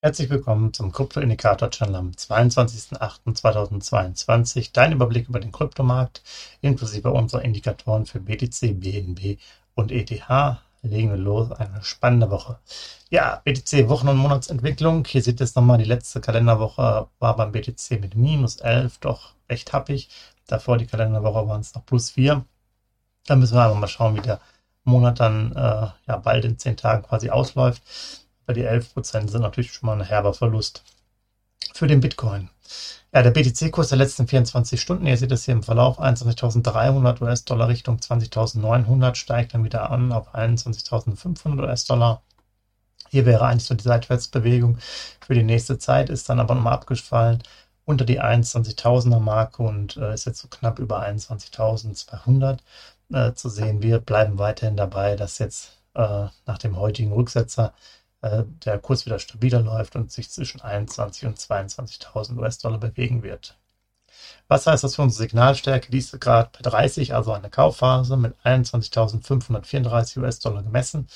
Herzlich willkommen zum Krypto-Indikator-Channel am 22.08.2022. Dein Überblick über den Kryptomarkt inklusive unserer Indikatoren für BTC, BNB und ETH. Legen wir los. Eine spannende Woche. Ja, BTC Wochen- und Monatsentwicklung. Hier seht ihr es nochmal. Die letzte Kalenderwoche war beim BTC mit minus 11, doch recht happig. Davor die Kalenderwoche waren es noch plus 4. Da müssen wir einfach mal schauen, wie der Monat dann äh, ja bald in 10 Tagen quasi ausläuft weil die 11% sind natürlich schon mal ein herber Verlust für den Bitcoin. Ja, der BTC-Kurs der letzten 24 Stunden, ihr seht das hier im Verlauf, 21.300 US-Dollar Richtung 20.900, steigt dann wieder an auf 21.500 US-Dollar. Hier wäre eigentlich so die Seitwärtsbewegung für die nächste Zeit, ist dann aber nochmal abgefallen unter die 21.000er Marke und äh, ist jetzt so knapp über 21.200 äh, zu sehen. Wir bleiben weiterhin dabei, dass jetzt äh, nach dem heutigen Rücksetzer der Kurs wieder stabiler läuft und sich zwischen 21 und 22.000 US-Dollar bewegen wird. Was heißt das für unsere Signalstärke? Die ist gerade bei 30, also eine Kaufphase mit 21.534 US-Dollar gemessen.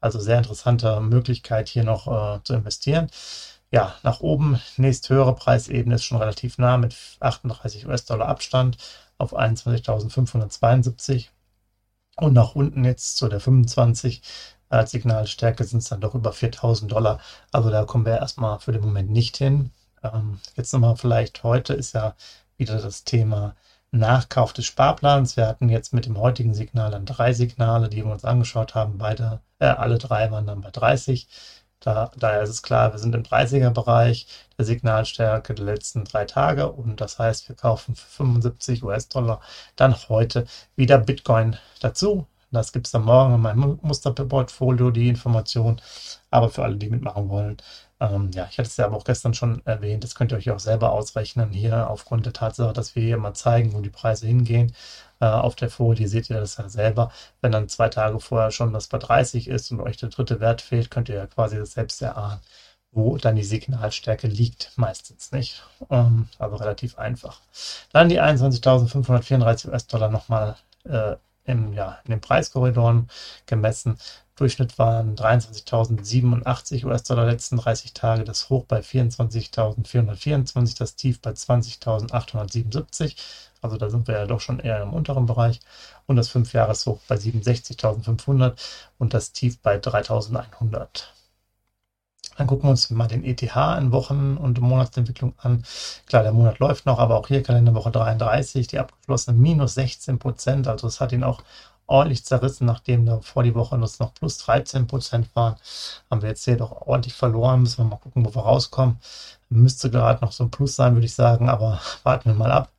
Also sehr interessante Möglichkeit hier noch äh, zu investieren. Ja, nach oben, nächst höhere Preisebene ist schon relativ nah mit 38 US-Dollar Abstand auf 21.572. Und nach unten jetzt zu der 25 als Signalstärke sind es dann doch über 4000 Dollar. Also da kommen wir erstmal für den Moment nicht hin. Ähm, jetzt nochmal vielleicht heute ist ja wieder das Thema Nachkauf des Sparplans. Wir hatten jetzt mit dem heutigen Signal dann drei Signale, die wir uns angeschaut haben. Beide, äh, alle drei waren dann bei 30. Da, daher ist es klar, wir sind im 30er-Bereich der Signalstärke der letzten drei Tage und das heißt, wir kaufen für 75 US-Dollar dann heute wieder Bitcoin dazu. Das gibt es dann morgen in meinem Musterportfolio, die Information. Aber für alle, die mitmachen wollen, ähm, ja, ich hatte es ja aber auch gestern schon erwähnt, das könnt ihr euch auch selber ausrechnen. Hier aufgrund der Tatsache, dass wir hier mal zeigen, wo die Preise hingehen. Äh, auf der Folie seht ihr das ja selber. Wenn dann zwei Tage vorher schon das bei 30 ist und euch der dritte Wert fehlt, könnt ihr ja quasi das selbst erahnen, wo dann die Signalstärke liegt. Meistens nicht. Ähm, also relativ einfach. Dann die 21.534 US-Dollar nochmal äh, im, ja, in den Preiskorridoren gemessen. Durchschnitt waren 23.087 US-Dollar letzten 30 Tage, das Hoch bei 24.424, das Tief bei 20.877. Also da sind wir ja doch schon eher im unteren Bereich. Und das 5-Jahres-Hoch bei 67.500 und das Tief bei 3.100. Dann gucken wir uns mal den ETH in Wochen- und Monatsentwicklung an. Klar, der Monat läuft noch, aber auch hier Kalenderwoche 33, die abgeschlossene minus 16 Prozent. Also es hat ihn auch ordentlich zerrissen, nachdem da vor die Woche noch plus 13 Prozent waren. Haben wir jetzt hier doch ordentlich verloren. Müssen wir mal gucken, wo wir rauskommen. Müsste gerade noch so ein Plus sein, würde ich sagen, aber warten wir mal ab.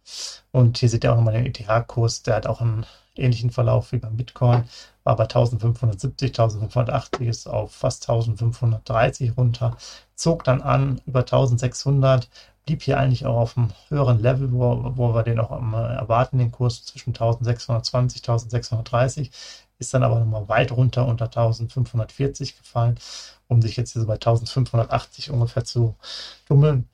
Und hier seht ihr auch nochmal den ETH-Kurs. Der hat auch einen ähnlichen Verlauf wie beim Bitcoin war bei 1570, 1580 ist auf fast 1530 runter, zog dann an über 1600, blieb hier eigentlich auch auf einem höheren Level, wo, wo wir den auch erwarten, den Kurs zwischen 1620, 1630, ist dann aber nochmal weit runter unter 1540 gefallen, um sich jetzt hier so bei 1580 ungefähr zu dummeln.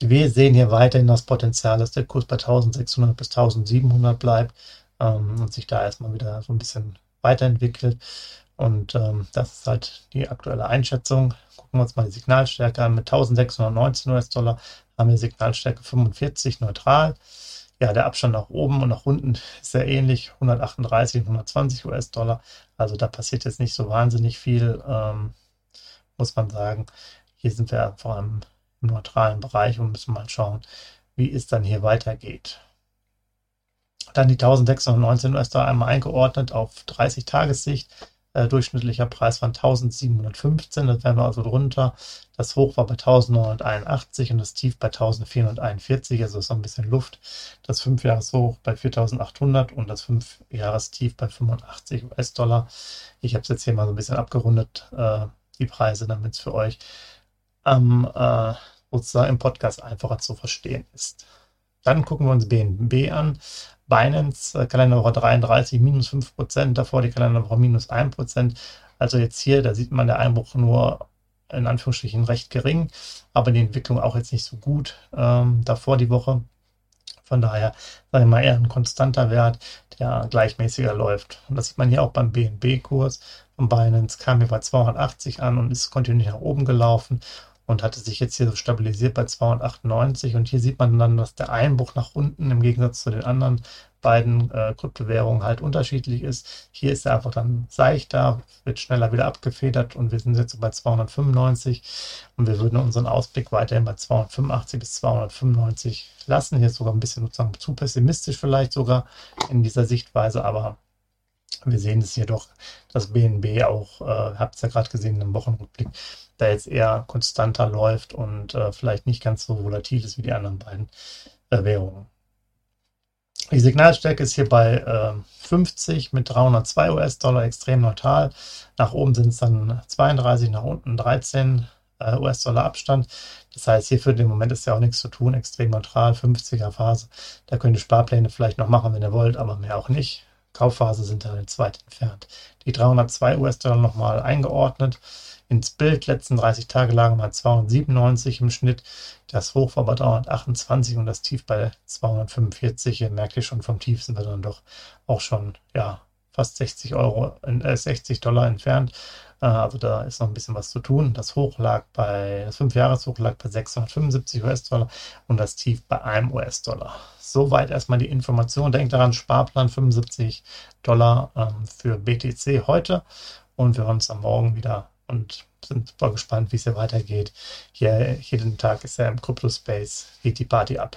Wir sehen hier weiterhin das Potenzial, dass der Kurs bei 1600 bis 1700 bleibt ähm, und sich da erstmal wieder so ein bisschen weiterentwickelt. Und ähm, das ist halt die aktuelle Einschätzung. Gucken wir uns mal die Signalstärke an. Mit 1619 US-Dollar haben wir Signalstärke 45 neutral. Ja, der Abstand nach oben und nach unten ist sehr ähnlich, 138 und 120 US-Dollar. Also da passiert jetzt nicht so wahnsinnig viel, ähm, muss man sagen. Hier sind wir vor allem im neutralen Bereich und müssen mal schauen, wie es dann hier weitergeht. Dann die 1619 US-Dollar einmal eingeordnet auf 30 Tagessicht. Äh, durchschnittlicher Preis waren 1715, das wären wir also drunter. Das Hoch war bei 1981 und das Tief bei 1441, also ist noch ein bisschen Luft. Das 5-Jahres-Hoch bei 4800 und das 5-Jahres-Tief bei 85 US-Dollar. Ich habe es jetzt hier mal so ein bisschen abgerundet, äh, die Preise, damit es für euch ähm, äh, sozusagen im Podcast einfacher zu verstehen ist. Dann gucken wir uns BNB an. Binance, äh, Kalenderwoche 33, minus 5%, davor die Kalenderwoche minus 1%. Also jetzt hier, da sieht man der Einbruch nur in Anführungsstrichen recht gering, aber die Entwicklung auch jetzt nicht so gut. Ähm, davor die Woche von daher, sage ich mal, eher ein konstanter Wert, der gleichmäßiger läuft. Und das sieht man hier auch beim BNB-Kurs von Binance, kam hier bei 280 an und ist kontinuierlich nach oben gelaufen und hatte sich jetzt hier so stabilisiert bei 298. Und hier sieht man dann, dass der Einbruch nach unten im Gegensatz zu den anderen beiden äh, Kryptowährungen halt unterschiedlich ist. Hier ist er einfach dann seichter, wird schneller wieder abgefedert und wir sind jetzt so bei 295 und wir würden unseren Ausblick weiterhin bei 285 bis 295 lassen. Hier ist sogar ein bisschen sozusagen zu pessimistisch vielleicht sogar in dieser Sichtweise, aber wir sehen es hier doch, dass BNB auch, äh, habt es ja gerade gesehen im Wochenrückblick, da jetzt eher konstanter läuft und äh, vielleicht nicht ganz so volatil ist wie die anderen beiden äh, Währungen. Die Signalstärke ist hier bei äh, 50 mit 302 US-Dollar extrem neutral. Nach oben sind es dann 32, nach unten 13 äh, US-Dollar Abstand. Das heißt, hier für den Moment ist ja auch nichts zu tun. Extrem neutral, 50er Phase. Da könnt ihr Sparpläne vielleicht noch machen, wenn ihr wollt, aber mehr auch nicht. Kaufphase sind dann zu weit entfernt. Die 302 US-Dollar nochmal eingeordnet ins Bild. Letzten 30 Tage lagen bei 297 im Schnitt. Das Hoch war bei 328 und das Tief bei 245. Ihr merkt ihr schon, vom Tief sind wir dann doch auch schon, ja, fast 60 Euro, äh, 60 Dollar entfernt. Äh, also da ist noch ein bisschen was zu tun. Das Hoch lag bei, das 5-Jahres-Hoch lag bei 675 US-Dollar und das Tief bei einem US-Dollar. Soweit erstmal die Information. Denkt daran, Sparplan 75 Dollar ähm, für BTC heute und wir hören uns am Morgen wieder und sind super gespannt, wie es hier weitergeht. Hier, jeden Tag ist ja im Crypto-Space, geht die Party ab.